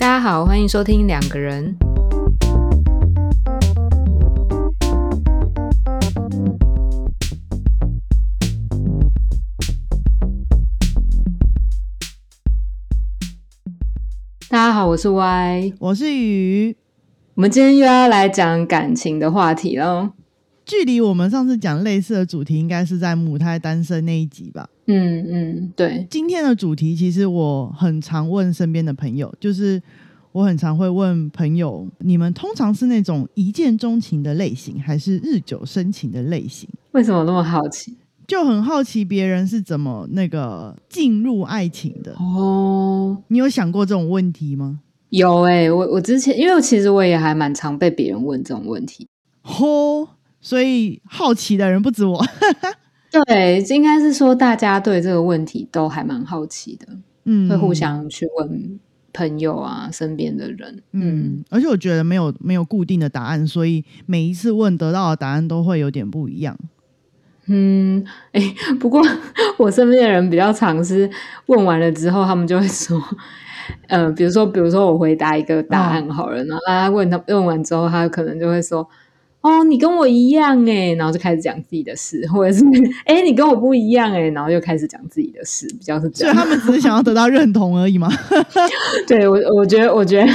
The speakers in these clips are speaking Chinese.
大家好，欢迎收听两个人。大家好，我是 Y，我是鱼。我们今天又要来讲感情的话题喽。距离我们上次讲类似的主题，应该是在母胎单身那一集吧？嗯嗯，对。今天的主题其实我很常问身边的朋友，就是我很常会问朋友，你们通常是那种一见钟情的类型，还是日久生情的类型？为什么那么好奇？就很好奇别人是怎么那个进入爱情的哦。你有想过这种问题吗？有哎，我我之前因为其实我也还蛮常被别人问这种问题。嚯！所以好奇的人不止我，对，应该是说大家对这个问题都还蛮好奇的，嗯，会互相去问朋友啊，身边的人，嗯，而且我觉得没有没有固定的答案，所以每一次问得到的答案都会有点不一样。嗯，哎，不过我身边的人比较常是问完了之后，他们就会说，呃，比如说，比如说我回答一个答案好了，然后他问他问完之后，他可能就会说。哦，你跟我一样哎，然后就开始讲自己的事，或者是哎，你跟我不一样哎，然后又开始讲自己的事，比较是这样。所以他们只是想要得到认同而已嘛？对我，我觉得，我觉得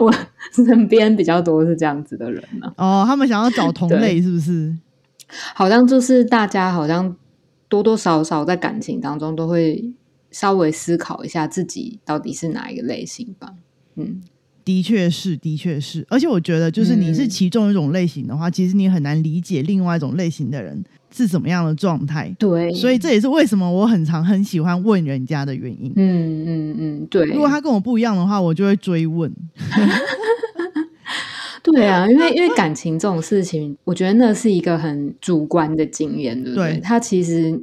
我身边比较多是这样子的人呢。哦，他们想要找同类，是不是？好像就是大家好像多多少少在感情当中都会稍微思考一下自己到底是哪一个类型吧。嗯。的确是，的确是，而且我觉得，就是你是其中一种类型的话，其实你很难理解另外一种类型的人是怎么样的状态。对，所以这也是为什么我很常很喜欢问人家的原因。嗯嗯嗯，对。如果他跟我不一样的话，我就会追问。对啊，因为因为感情这种事情，我觉得那是一个很主观的经验，对不对？他其实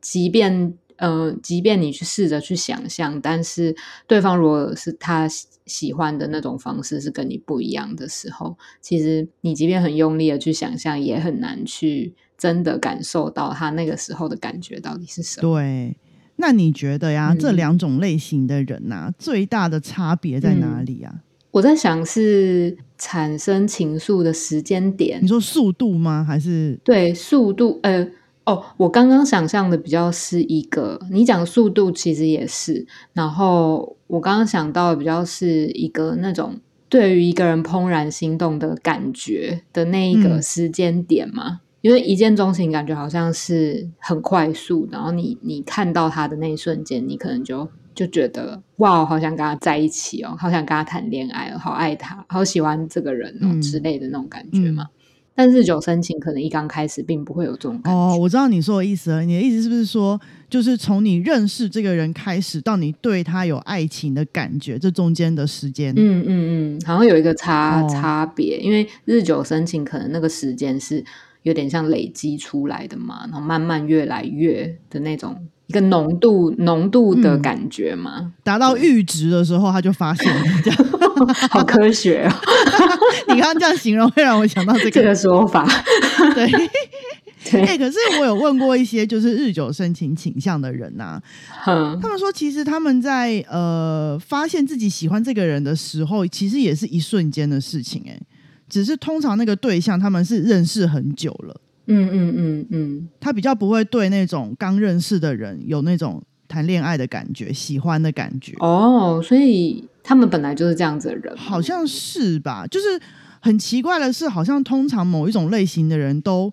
即便。呃，即便你去试着去想象，但是对方如果是他喜欢的那种方式是跟你不一样的时候，其实你即便很用力的去想象，也很难去真的感受到他那个时候的感觉到底是什么。对，那你觉得呀，这两种类型的人呐，最大的差别在哪里啊？我在想是产生情愫的时间点。你说速度吗？还是对速度？呃。哦，我刚刚想象的比较是一个，你讲速度其实也是，然后我刚刚想到的比较是一个那种对于一个人怦然心动的感觉的那一个时间点嘛，因为一见钟情感觉好像是很快速，然后你你看到他的那一瞬间，你可能就就觉得哇，好想跟他在一起哦，好想跟他谈恋爱哦，好爱他，好喜欢这个人哦之类的那种感觉嘛。但日久生情，可能一刚开始并不会有这种感觉。哦，我知道你说的意思了。你的意思是不是说，就是从你认识这个人开始，到你对他有爱情的感觉，这中间的时间？嗯嗯嗯，好像有一个差差别。因为日久生情，可能那个时间是有点像累积出来的嘛，然后慢慢越来越的那种。一个浓度浓度的感觉嘛，达到阈值的时候，他就发现 这样，好科学哦！你刚刚这样形容，会让我想到这个。这个说法。对，哎，可是我有问过一些就是日久生情倾向的人呐，嗯他们说其实他们在呃发现自己喜欢这个人的时候，其实也是一瞬间的事情，哎，只是通常那个对象他们是认识很久了。嗯嗯嗯嗯，他比较不会对那种刚认识的人有那种谈恋爱的感觉、喜欢的感觉。哦，所以他们本来就是这样子的人，好像是吧？就是很奇怪的是，好像通常某一种类型的人都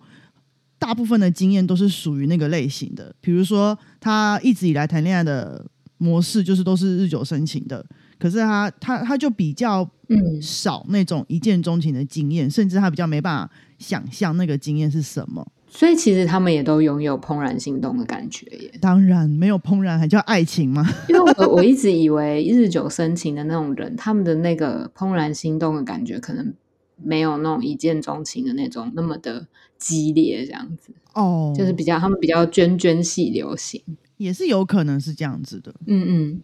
大部分的经验都是属于那个类型的。比如说，他一直以来谈恋爱的模式就是都是日久生情的，可是他他他就比较嗯少那种一见钟情的经验，甚至他比较没办法。想象那个经验是什么？所以其实他们也都拥有怦然心动的感觉耶。当然没有怦然还叫爱情吗？因为我我一直以为日久生情的那种人，他们的那个怦然心动的感觉，可能没有那种一见钟情的那种那么的激烈，这样子哦，就是比较他们比较涓涓细流行，也是有可能是这样子的。嗯嗯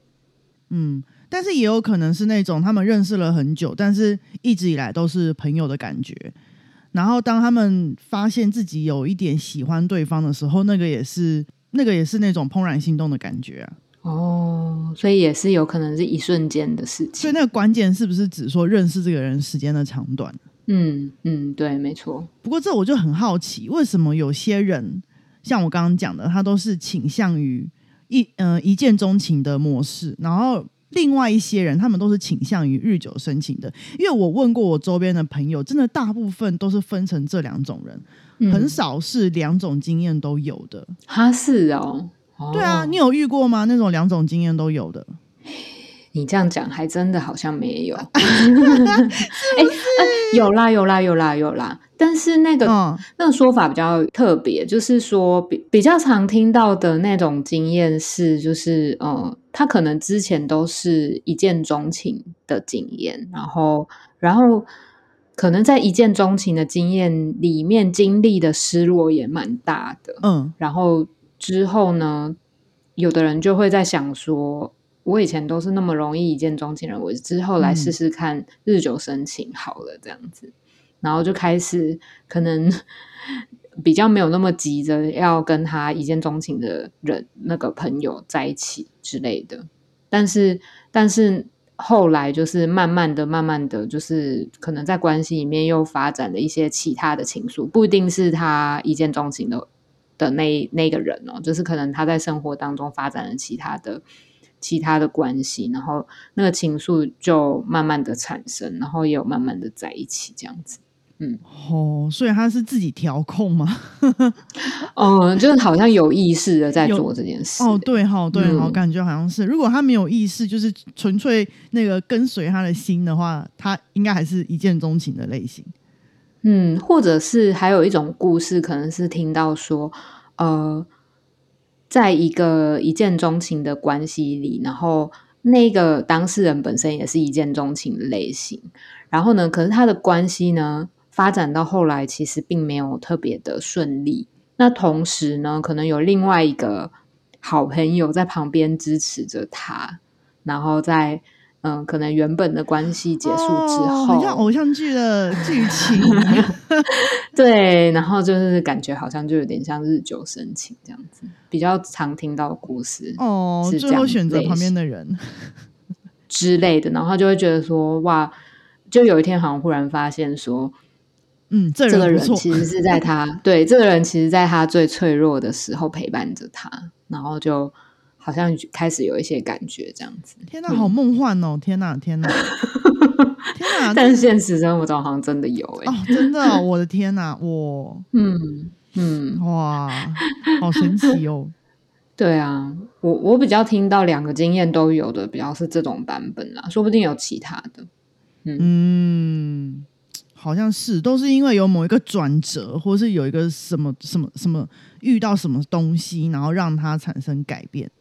嗯，但是也有可能是那种他们认识了很久，但是一直以来都是朋友的感觉。然后，当他们发现自己有一点喜欢对方的时候，那个也是那个也是那种怦然心动的感觉啊。哦，所以也是有可能是一瞬间的事情。所以那个关键是不是只说认识这个人时间的长短？嗯嗯，对，没错。不过这我就很好奇，为什么有些人像我刚刚讲的，他都是倾向于一呃一见钟情的模式，然后另外一些人他们都是倾向于日久生情的。因为我问过我周边的朋友，真的大部分都是分成这两种人，嗯很少是两种经验都有的。哈是哦，哦对啊，你有遇过吗？那种两种经验都有的？你这样讲还真的好像没有。哎、哎有啦有啦有啦有啦，但是那个、嗯。那个说法比较特别，就是说比比较常听到的那种经验是，就是呃，他可能之前都是一见钟情的经验，然后然后可能在一见钟情的经验里面经历的失落也蛮大的，嗯。然后之后呢，有的人就会在想说，我以前都是那么容易一见钟情的人，我之后来试试看日久生情好了，这样子，然后就开始可能 比较没有那么急着要跟他一见钟情的人那个朋友在一起之类的，但是但是。后来就是慢慢的、慢慢的，就是可能在关系里面又发展了一些其他的情愫，不一定是他一见钟情的的那那个人哦，就是可能他在生活当中发展了其他的其他的关系，然后那个情愫就慢慢的产生，然后也有慢慢的在一起这样子。哦，所以他是自己调控吗？哦，就是好像有意识的在做这件事。哦，对好，对哈，嗯感觉好像是。如果他没有意识，就是纯粹那个跟随他的心的话，他应该还是一见钟情的类型。嗯，或者是还有一种故事，可能是听到说，呃，在一个一见钟情的关系里，然后那个当事人本身也是一见钟情的类型，然后呢，可是他的关系呢，发展到后来其实并没有特别的顺利。那同时呢，可能有另外一个好朋友在旁边支持着他，然后在嗯，可能原本的关系结束之哦、后，很像偶像剧的剧情。对，然后就是感觉好像就有点像日久生情这样子，比较常听到的故事哦，是这样最后选择旁边的人。之类的，然后他就会觉得说，哇，就有一天好像忽然发现说，嗯，这这个人其实是在他 对这个人，其实在他最脆弱的时候陪伴着他，然后就好像开始有一些感觉这样子。天哪，好梦幻哦！天哪，天哪，天哪！但是现实生活中好像真的有哎、哦，真的哦、我的天哪，我嗯嗯，哇，好神奇哦！对啊，我我比较听到两个经验都有的，比较是这种版本啦，说不定有其他的。嗯，好像是都是因为有某一个转折，或是有一个什么什么什么遇到什么东西，然后让它产生改变。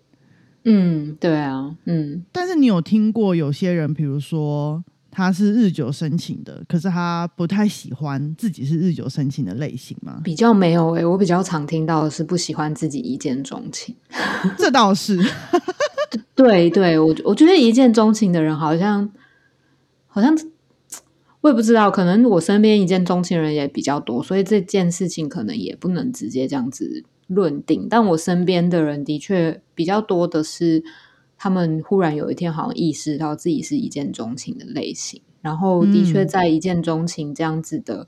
嗯，对啊，嗯但是你有听过有些人，比如说他是日久生情的，可是他不太喜欢自己是日久生情的类型吗？比较没有诶、我比较常听到的是不喜欢自己一见钟情。这倒是，对对，我我觉得一见钟情的人好像好像我也不知道，可能我身边一见钟情人也比较多，所以这件事情可能也不能直接这样子论定。但我身边的人的确比较多的是，他们忽然有一天好像意识到自己是一见钟情的类型，然后的确嗯在一见钟情这样子的、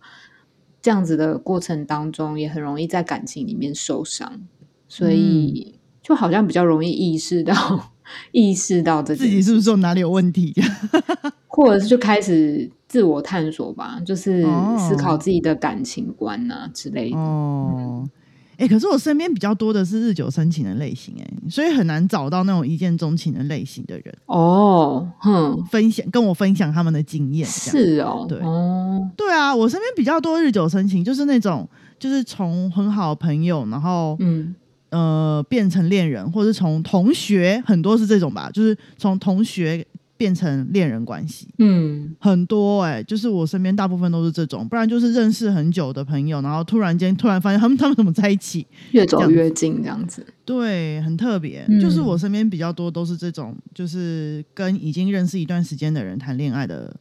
这样子的过程当中，也很容易在感情里面受伤，所以就好像比较容易意识到 意识到自己是不是有哪里有问题？或者是就开始自我探索吧，就是哦思考自己的感情观啊之类的。哦，哎、可是我身边比较多的是日久生情的类型、哎，所以很难找到那种一见钟情的类型的人哦，哼，分享跟我分享他们的经验。是哦，对哦，对啊，我身边比较多日久生情，就是那种就是从很好的朋友，然后嗯呃变成恋人，或者是从同学，很多是这种吧，就是从同学变成恋人关系，嗯很多哎、就是我身边大部分都是这种，不然就是认识很久的朋友，然后突然间突然发现他们他们怎么在一起，越走越近这样子。对，很特别。嗯就是我身边比较多都是这种，就是跟已经认识一段时间的人谈恋爱的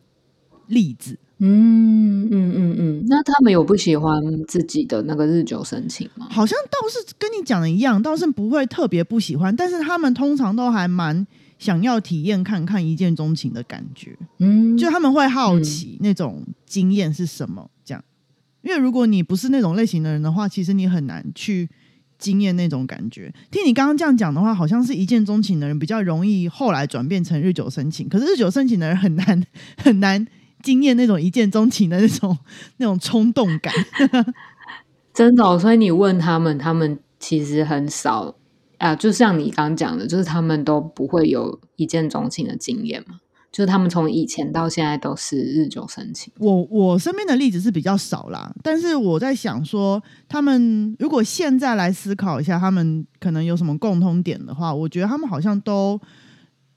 例子。嗯嗯嗯嗯，那他们有不喜欢自己的那个日久生情吗？好像倒是跟你讲的一样，倒是不会特别不喜欢，但是他们通常都还蛮想要体验看看一见钟情的感觉，嗯，就他们会好奇那种经验是什么，这样。因为如果你不是那种类型的人的话，其实你很难去经验那种感觉。听你刚刚这样讲的话，好像是一见钟情的人比较容易后来转变成日久生情，可是日久生情的人很难 很难。经验那种一见钟情的那种那种冲动感，真的。所以你问他们，他们其实很少啊。就像你刚讲的，就是他们都不会有一见钟情的经验嘛。就是他们从以前到现在都是日久生情。我我身边的例子是比较少啦，但是我在想说，他们如果现在来思考一下，他们可能有什么共通点的话，我觉得他们好像都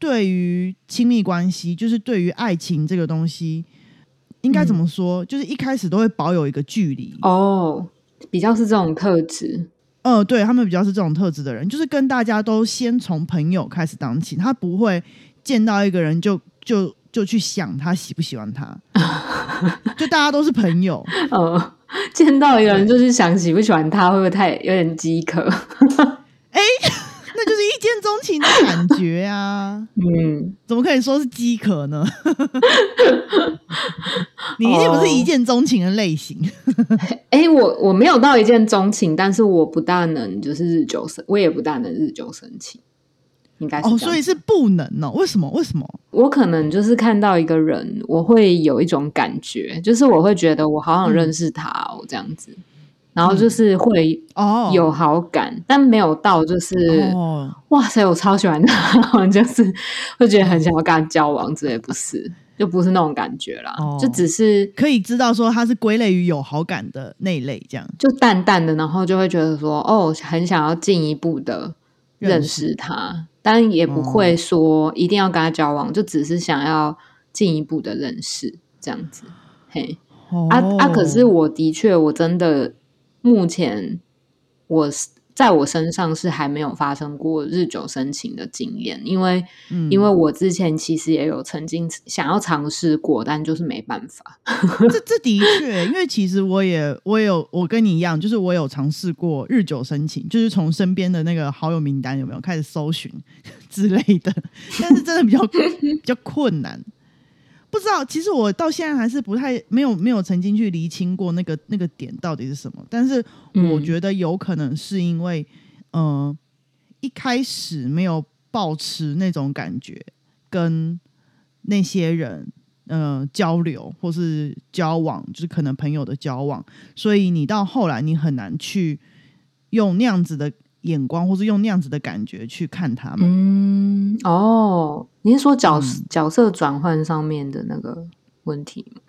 对于亲密关系，就是对于爱情这个东西。应该怎么说？就是一开始都会保有一个距离哦，比较是这种特质。呃，对他们比较是这种特质的人，就是跟大家都先从朋友开始当起，他不会见到一个人就就就去想他喜不喜欢他，就大家都是朋友。嗯，见到一个人就是想喜不喜欢他，会不会太有点饥渴？哎。那就是一见钟情的感觉啊！嗯，怎么可以说是饥渴呢？你一定不是一见钟情的类型。哎，我我没有到一见钟情，但是我不大能就是日久生，我也不大能日久生情。应该哦，所以是不能哦？为什么？为什么？我可能就是看到一个人，我会有一种感觉，就是我会觉得我好想认识他哦，这样子。然后就是会有好感，但没有到就是哇塞，我超喜欢他，就是会觉得很想要跟他交往之类，不是，就不是那种感觉啦，就只是可以知道说他是归类于有好感的那一类，这样就淡淡的，然后就会觉得说哦，很想要进一步的认识他，但也不会说一定要跟他交往，就只是想要进一步的认识这样子。嘿，啊啊，可是我的确我真的。目前我在我身上是还没有发生过日久生情的经验，因为因为我之前其实也有曾经想要尝试过，但就是没办法。这这的确，因为其实我也我有我跟你一样，就是我有尝试过日久生情，就是从身边的那个好友名单有没有开始搜寻 之类的，但是真的比较 比较困难。不知道，其实我到现在还是不太没有没有曾经去厘清过那个那个点到底是什么。但是我觉得有可能是因为，嗯，一开始没有保持那种感觉，跟那些人嗯交流或是交往，就是可能朋友的交往，所以你到后来你很难去用那样子的。眼光，或是用那样子的感觉去看他们。嗯，哦，你是说角角色转换上面的那个问题吗？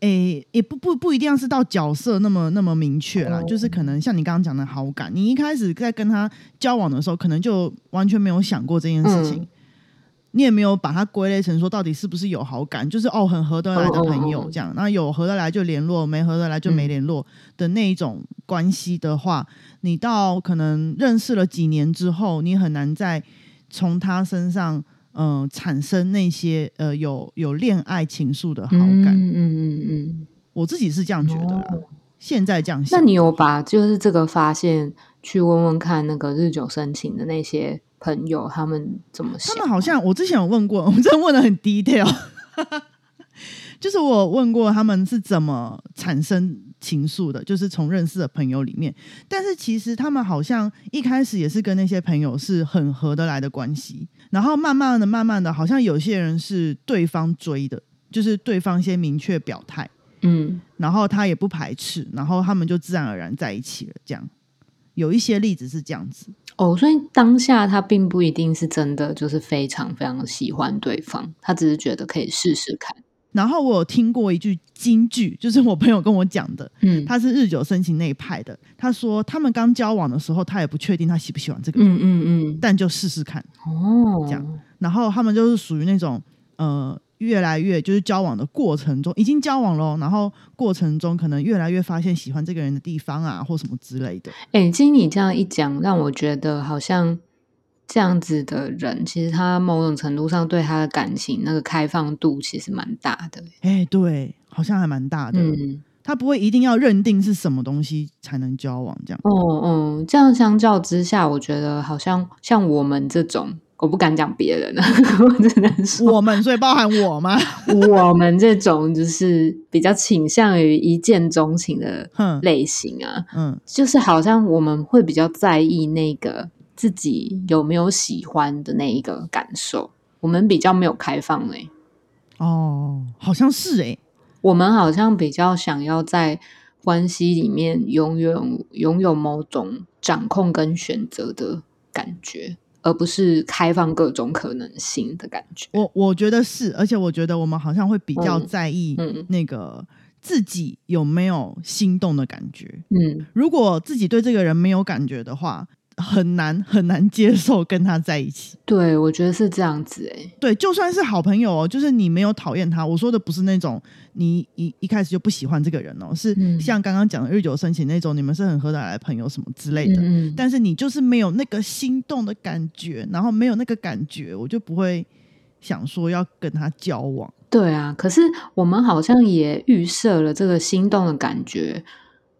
诶，也不不不一定要是到角色那么那么明确啦，就是可能像你刚刚讲的好感，你一开始在跟他交往的时候，可能就完全没有想过这件事情。你也没有把它归类成说到底是不是有好感，就是哦很合得来的朋友这样，那有合得来就联络，没合得来就没联络的那一种关系的话，你到可能认识了几年之后，你很难再从他身上嗯产生那些呃有有恋爱情愫的好感。嗯嗯嗯，我自己是这样觉得啦。现在这样想，那你有把就是这个发现去问问看那个日久生情的那些？朋友他们怎么想？他们好像我之前有问过，我们真的问的很 detail，就是我问过他们是怎么产生情愫的，就是从认识的朋友里面。但是其实他们好像一开始也是跟那些朋友是很合得来的关系，然后慢慢的、慢慢的，好像有些人是对方追的，就是对方先明确表态，嗯，然后他也不排斥，然后他们就自然而然在一起了。这样有一些例子是这样子。哦，所以当下他并不一定是真的就是非常非常喜欢对方，他只是觉得可以试试看。然后我有听过一句金句，就是我朋友跟我讲的，嗯，他是日久生情那一派的。他说他们刚交往的时候，他也不确定他喜不喜欢这个人，嗯嗯嗯，但就试试看哦，这样。然后他们就是属于那种呃。越来越就是交往的过程中，已经交往了，然后过程中可能越来越发现喜欢这个人的地方啊，或什么之类的。哎，经你这样一讲，让我觉得好像这样子的人，其实他某种程度上对他的感情那个开放度其实蛮大的。哎，对，好像还蛮大的。嗯，他不会一定要认定是什么东西才能交往这样。哦，嗯，这样相较之下，我觉得好像像我们这种，我不敢讲别人了，我只能说我们，所以包含我吗？我们这种就是比较倾向于一见钟情的哼，类型啊，嗯，就是好像我们会比较在意那个自己有没有喜欢的那一个感受，我们比较没有开放诶、哦，好像是哎、我们好像比较想要在关系里面拥有拥有某种掌控跟选择的感觉，而不是开放各种可能性的感觉。我我觉得是，而且我觉得我们好像会比较嗯在意嗯那个自己有没有心动的感觉。嗯，如果自己对这个人没有感觉的话，很难很难接受跟他在一起。对，我觉得是这样子诶、对，就算是好朋友哦，就是你没有讨厌他，我说的不是那种你一一开始就不喜欢这个人哦，是嗯像刚刚讲的日久生情那种，你们是很合得来的朋友什么之类的。嗯嗯，但是你就是没有那个心动的感觉，然后没有那个感觉，我就不会想说要跟他交往。对啊。可是我们好像也预设了这个心动的感觉，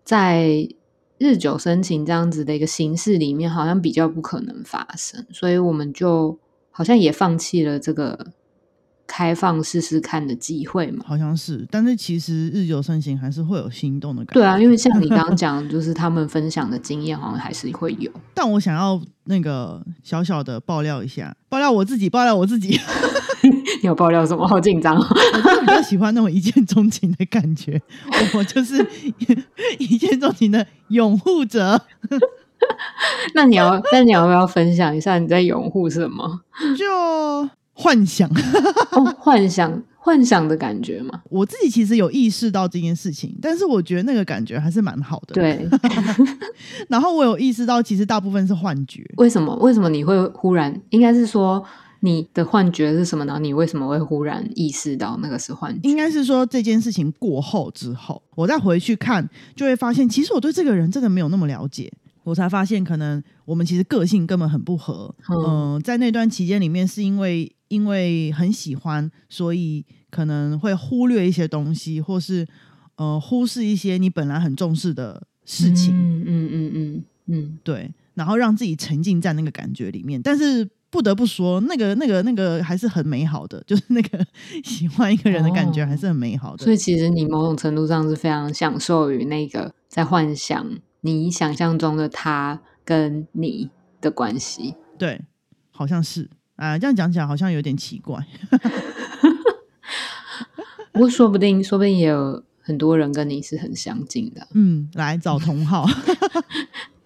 在日久生情这样子的一个形式里面，好像比较不可能发生，所以我们就好像也放弃了这个开放试试看的机会嘛。好像是，但是其实日久生情还是会有心动的感觉。对啊，因为像你刚刚讲，就是他们分享的经验，好像还是会有。但我想要那个小小的爆料一下，爆料我自己，爆料我自己，你有爆料什么？好紧张哦！我就是比较喜欢那种一见钟情的感觉，我就是一见钟情的拥护者。那你要，那你要不要分享一下你在拥护什么？就幻想，哦，幻想，幻想的感觉嘛。我自己其实有意识到这件事情，但是我觉得那个感觉还是蛮好的。，对，然后我有意识到，其实大部分是幻觉。为什么？为什么你会忽然？应该是说你的幻觉是什么呢？你为什么会忽然意识到那个是幻觉？应该是说这件事情过后之后，我再回去看，就会发现，其实我对这个人真的没有那么了解。我才发现，可能我们其实个性根本很不合。嗯嗯、在那段期间里面，是因为因为很喜欢，所以可能会忽略一些东西，或是呃忽视一些你本来很重视的事情。嗯嗯嗯嗯嗯，对，然后让自己沉浸在那个感觉里面。但是不得不说，那个、那个、那个还是很美好的，就是那个喜欢一个人的感觉哦还是很美好的。所以其实你某种程度上是非常享受于那个在幻想你想象中的他跟你的关系。对，好像是啊、这样讲起来好像有点奇怪。不过说不定，说不定也有很多人跟你是很相近的，嗯，来找同好。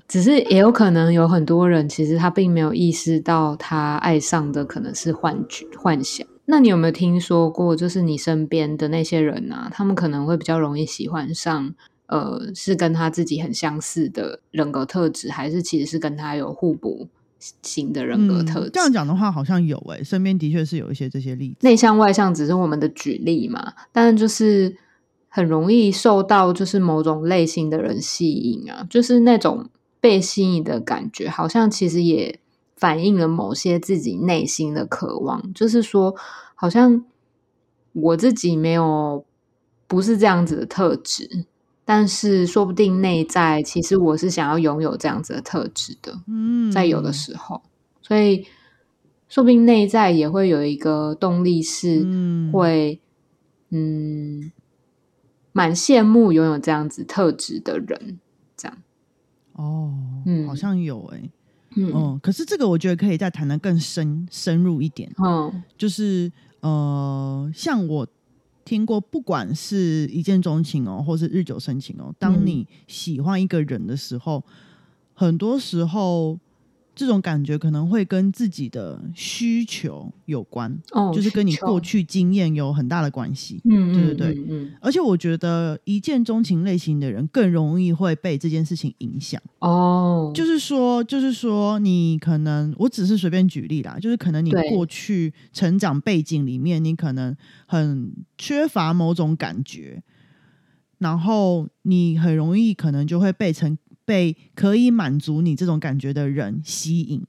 只是也有可能有很多人其实他并没有意识到他爱上的可能是幻觉、幻想。那你有没有听说过，就是你身边的那些人啊，他们可能会比较容易喜欢上，呃，是跟他自己很相似的人格特质，还是其实是跟他有互补型的人格特质？嗯这样讲的话，好像有诶、身边的确是有一些这些例子。内向外向只是我们的举例嘛，但是就是很容易受到就是某种类型的人吸引啊，就是那种被吸引的感觉，好像其实也反映了某些自己内心的渴望，就是说，好像我自己没有不是这样子的特质，但是说不定内在其实我是想要拥有这样子的特质的。嗯，在有的时候，所以说不定内在也会有一个动力，是嗯。会嗯蛮羡慕拥有这样子特质的人，这样，哦，嗯。好像有诶、嗯。嗯，可是这个我觉得可以再谈的更深深入一点，嗯。就是呃，像我听过，不管是一见钟情哦，或是日久生情哦，当嗯。你喜欢一个人的时候，很多时候这种感觉可能会跟自己的需求有关，哦，就是跟你过，去经验有很大的关系。嗯对对对。而且我觉得一见钟情类型的人更容易会被这件事情影响。哦，就是说，就是说，你可能我只是随便举例啦，就是可能你对。过去成长背景里面，你可能很缺乏某种感觉，然后你很容易可能就会被成被可以满足你这种感觉的人吸引。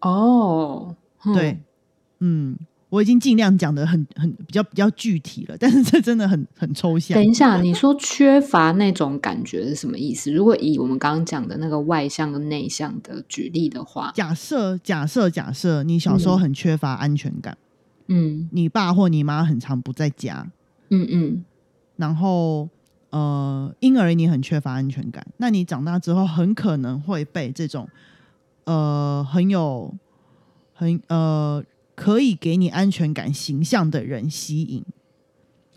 哦，嗯。对，嗯，我已经尽量讲的很很比较比较具体了，但是这真的很很抽象。等。一下，你说缺乏那种感觉是什么意思？如果以我们刚刚讲的那个外向跟内向的举例的话，假设假设假设你小时候嗯很缺乏安全感，嗯。你爸或你妈很常不在家，嗯嗯。然后呃，婴儿你很缺乏安全感，那你长大之后很可能会被这种呃很有很呃可以给你安全感形象的人吸引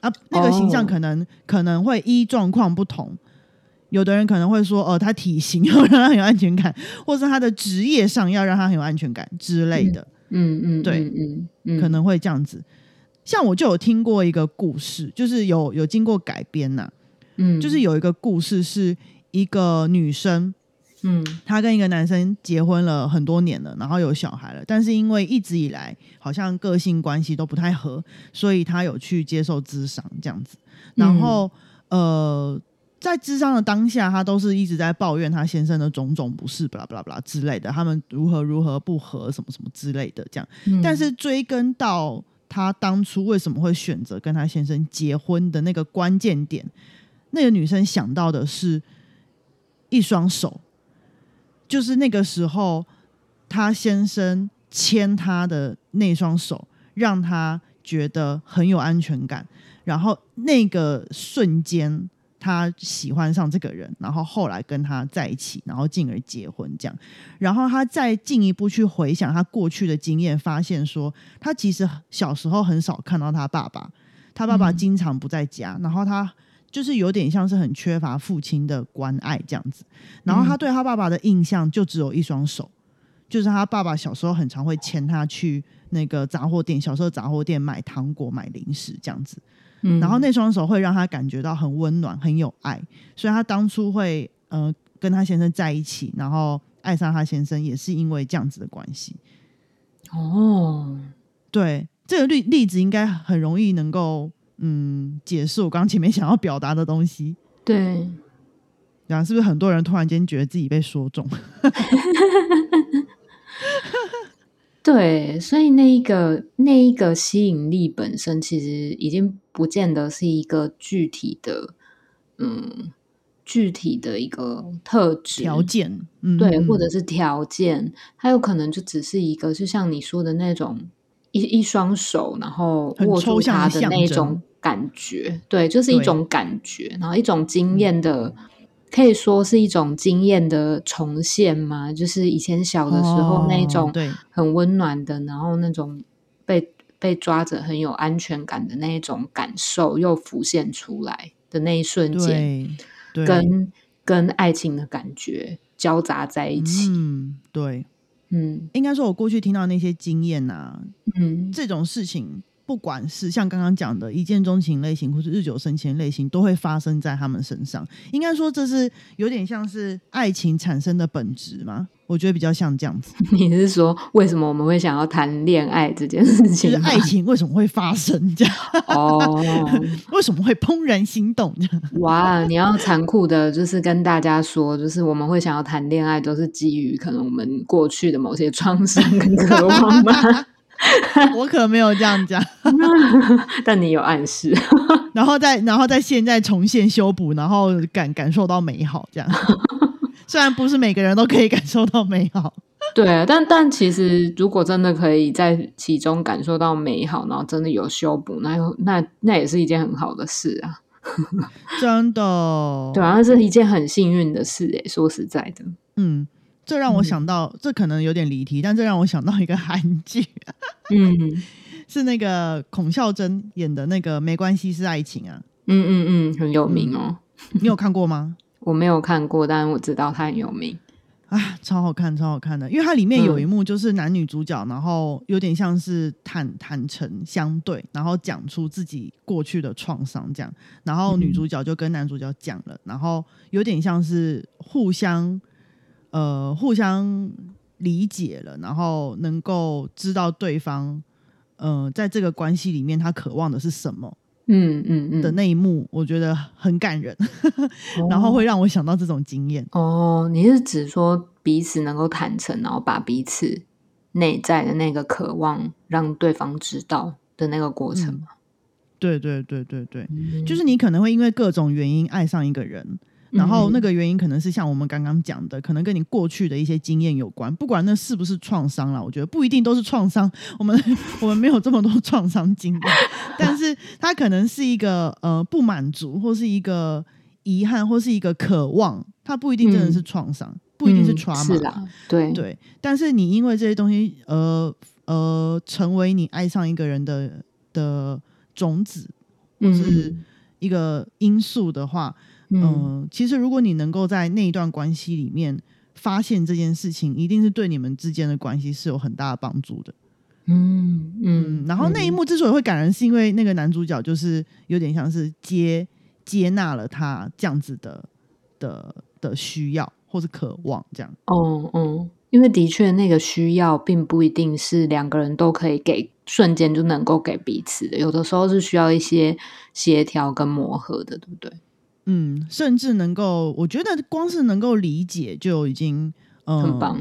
啊，那个形象哦可能、可能会依状况不同。有的人可能会说，哦、他体型要让他很有安全感，或是他的职业上要让他很有安全感之类的。嗯嗯，对嗯嗯嗯，可能会这样子。像我就有听过一个故事，就是有有经过改编呐、嗯就是有一个故事是一个女生，嗯她跟一个男生结婚了很多年了，然后有小孩了，但是因为一直以来好像个性关系都不太合，所以她有去接受咨商这样子。然后、呃，在智商的当下，她都是一直在抱怨她先生的种种不是，巴拉巴拉巴拉之类的，他们如何如何不合，什么什么之类的这样。嗯但是追根到她当初为什么会选择跟她先生结婚的那个关键点，那个女生想到的是一双手，就是那个时候她先生牵她的那双手，让她觉得很有安全感，然后那个瞬间。她喜欢上这个人，然后后来跟他在一起，然后进而结婚，这样。然后她再进一步去回想她过去的经验，发现说她其实小时候很少看到她爸爸，他爸爸嗯经常不在家，然后他就是有点像是很缺乏父亲的关爱这样子。然后他对他爸爸的印象就只有一双手，就是他爸爸小时候很常会牵他去那个杂货店，小时候杂货店买糖果、买零食这样子。嗯然后那双手会让他感觉到很温暖、很有爱，所以他当初会呃跟他先生在一起，然后爱上他先生，也是因为这样子的关系。哦，对，这个例例子应该很容易能够嗯解释我刚刚前面想要表达的东西。对，然后是不是很多人突然间觉得自己被说中？对，所以那一个那一个吸引力本身，其实已经不见得是一个具体的，嗯，具体的一个特质条件，嗯，对，嗯或者是条件，它有可能就只是一个，就像你说的那种一一双手，然后握住他的它的那象征种感觉，对，就是一种感觉，然后一种经验的，可以说是一种经验的重现嘛，就是以前小的时候那一哦种很温暖的，然后那种被被抓着很有安全感的那一种感受又浮现出来的那一瞬间，跟跟爱情的感觉交杂在一起。嗯，对，嗯。应该说，我过去听到那些经验啊，嗯。这种事情，不管是像刚刚讲的一见钟情类型，或是日久生情类型，都会发生在他们身上。应该说，这是有点像是爱情产生的本质吗？我觉得比较像这样子，你是说为什么我们会想要谈恋爱这件事情爱情为什么会发生这样？哦，为什么会怦然心动？哇！你要残酷的，就是跟大家说，就是我们会想要谈恋爱，都是基于可能我们过去的某些创伤跟渴望吗？我可没有这样讲。但你有暗示，然后再然后在现在重现修补，然后感感受到美好，这样。虽然不是每个人都可以感受到美好，对啊，但但其实如果真的可以在其中感受到美好，然后真的有修补，那又那那也是一件很好的事啊。真的。对啊，那是一件很幸运的事诶。说实在的，嗯，这让我嗯。想到，这可能有点离题，但这让我想到一个 韩剧，嗯。是那个孔孝真演的那个《没关系是爱情》啊，嗯嗯嗯，很有名哦。你有看过吗？我没有看过，但我知道他很有名。啊，超好看，超好看的，因为它里面有嗯。一幕就是男女主角，然后有点像是坦坦诚相对，然后讲出自己过去的创伤这样，然后女嗯。主角就跟男主角讲了，然后有点像是互相呃互相理解了，然后能够知道对方呃在这个关系里面他渴望的是什么嗯嗯嗯。的那一幕，我觉得很感人，然后会让我想到这种经验。哦，你是指说彼此能够坦诚，然后把彼此内在的那个渴望让对方知道的那个过程嘛。对对对对对，嗯。就是你可能会因为各种原因爱上一个人，然后那个原因可能是像我们刚刚讲的，可能跟你过去的一些经验有关，不管那是不是创伤啦，我觉得不一定都是创伤，我们我们没有这么多创伤经验，但是它可能是一个呃不满足，或是一个遗憾，或是一个渴望，它不一定真的是创伤，不一定是嗯 trauma，、是啦，对。对，但是你因为这些东西，呃呃，成为你爱上一个人的的种子，或是嗯。一个因素的话，嗯嗯、其实如果你能够在那一段关系里面发现这件事情，一定是对你们之间的关系是有很大的帮助的。嗯嗯，嗯，然后那一嗯幕之所以会感人，是因为那个男主角就是有点像是接接纳了他这样子的的的需要或是渴望，这样。哦哦，因为的确那个需要并不一定是两个人都可以给瞬间就能够给彼此的，有的时候是需要一些协调跟磨合的，对不对？嗯，甚至能够，我觉得光是能够理解就已经，嗯，很棒。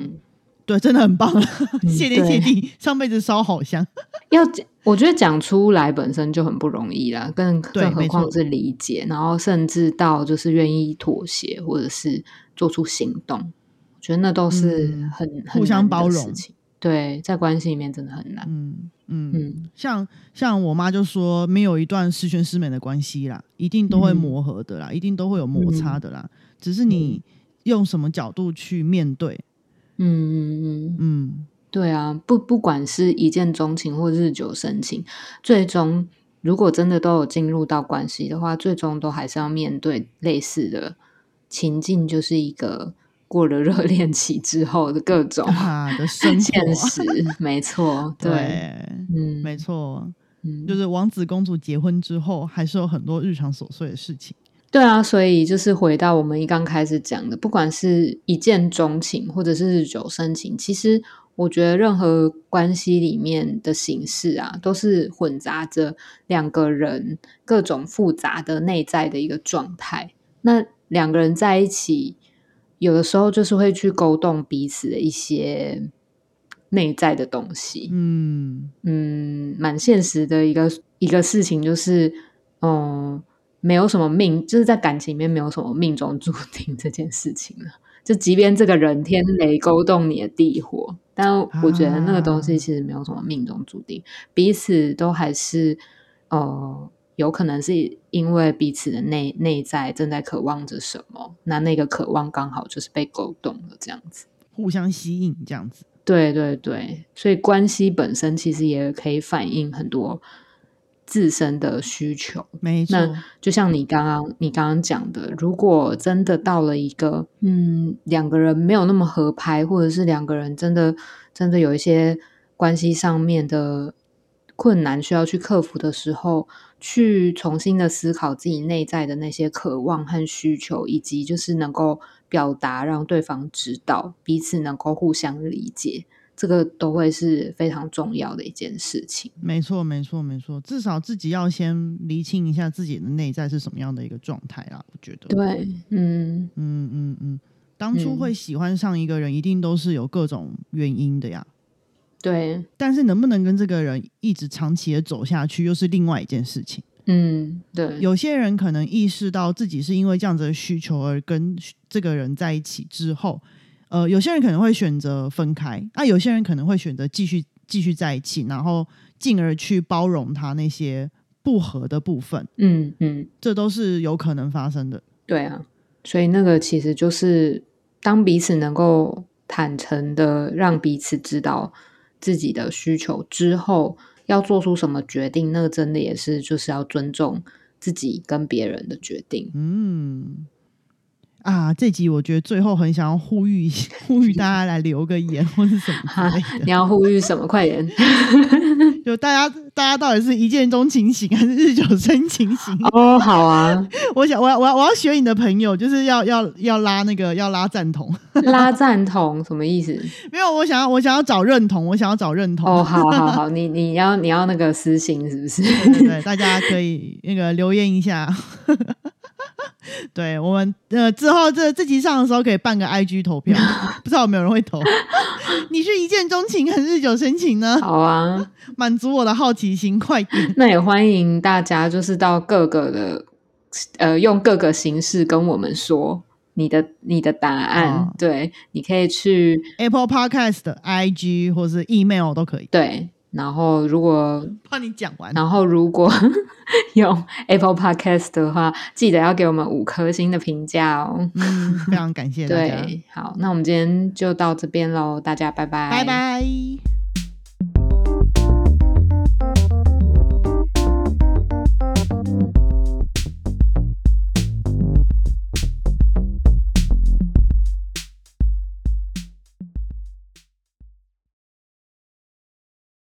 对，真的很棒了，嗯谢天谢地，上辈子烧好香。要讲，我觉得讲出来本身就很不容易啦，更对更何况是理解，然后甚至到就是愿意妥协，或者是做出行动，我觉得那都是嗯很、互相包容事情。对，在关系里面真的很难。嗯嗯嗯。像像我妈就说，没有一段十全十美的关系啦，一定都会嗯。磨合的啦，一定都会有摩擦的啦，只是你用什么角度去面对。嗯嗯嗯，嗯，对啊，不不管是一见钟情或日久生情，最终如果真的都有进入到关系的话，最终都还是要面对类似的情境，就是一个过了热恋期之后的各种啊的生现活，实。没错，对，嗯，没错，嗯，就是王子公主结婚之后，还是有很多日常琐碎的事情。对啊，所以就是回到我们一刚开始讲的，不管是一见钟情或者是日久生情，其实我觉得任何关系里面的形式啊，都是混杂着两个人各种复杂的内在的一个状态。那两个人在一起，有的时候就是会去勾动彼此的一些内在的东西。嗯嗯，蛮现实的一个一个事情，就是，嗯，没有什么命，就是在感情里面没有什么命中注定这件事情了。就即便这个人天雷勾动你的地火，但我觉得那个东西啊其实没有什么命中注定，彼此都还是，呃，有可能是因为彼此的内内在正在渴望着什么，那那个渴望刚好就是被勾动了，这样子。互相吸引这样子。对对对，所以关系本身其实也可以反映很多自身的需求。没错，那就像你刚刚你刚刚讲的，如果真的到了一个嗯两个人没有那么合拍，或者是两个人真的真的有一些关系上面的困难需要去克服的时候，去重新的思考自己内在的那些渴望和需求，以及就是能够表达，让对方知道，彼此能够互相理解，这个都会是非常重要的一件事情。没错，没错，没错。至少自己要先厘清一下自己的内在是什么样的一个状态啊。我觉得，对，嗯嗯嗯嗯，当初嗯会喜欢上一个人，一定都是有各种原因的呀。对，但是能不能跟这个人一直长期的走下去，又是另外一件事情。嗯对，有些人可能意识到自己是因为这样子的需求而跟这个人在一起之后，呃，有些人可能会选择分开，那、有些人可能会选择继续继续在一起，然后进而去包容他那些不合的部分，嗯嗯。这都是有可能发生的。对啊，所以那个其实就是当彼此能够坦诚的让彼此知道自己的需求之后，要做出什么决定，那个真的也是就是要尊重自己跟别人的决定。嗯。啊，这集我觉得最后很想要呼吁呼吁大家来留个言或是什么哈之类的，你要呼吁什么？快点！就大家大家到底是一见钟情型还是日久生情型？哦，好啊，我想我要我要我要学你的朋友，就是要要要拉那个要拉赞同，拉赞同什么意思？没有我想要我想要找认同，我想要找认同。哦，好好 好，你你要你要那个私信是不是？对对对，大家可以那个留言一下。对我们呃之后这这集上的时候可以办个 IG 投票，不知道有没有人会投？你是一见钟情还是日久生情呢？好啊，满足我的好奇心，快点！那也欢迎大家就是到各个的呃用各个形式跟我们说你的你的答案。哦对，你可以去 Apple Podcast 的 IG 或是 email 都可以。对，然后如果 怕你讲完。然后如果 用 Apple Podcast 的话，记得要给我们五颗星的评价哦。嗯，非常感谢大家，对，好，那我们今天就到这边喽，大家拜拜，拜拜。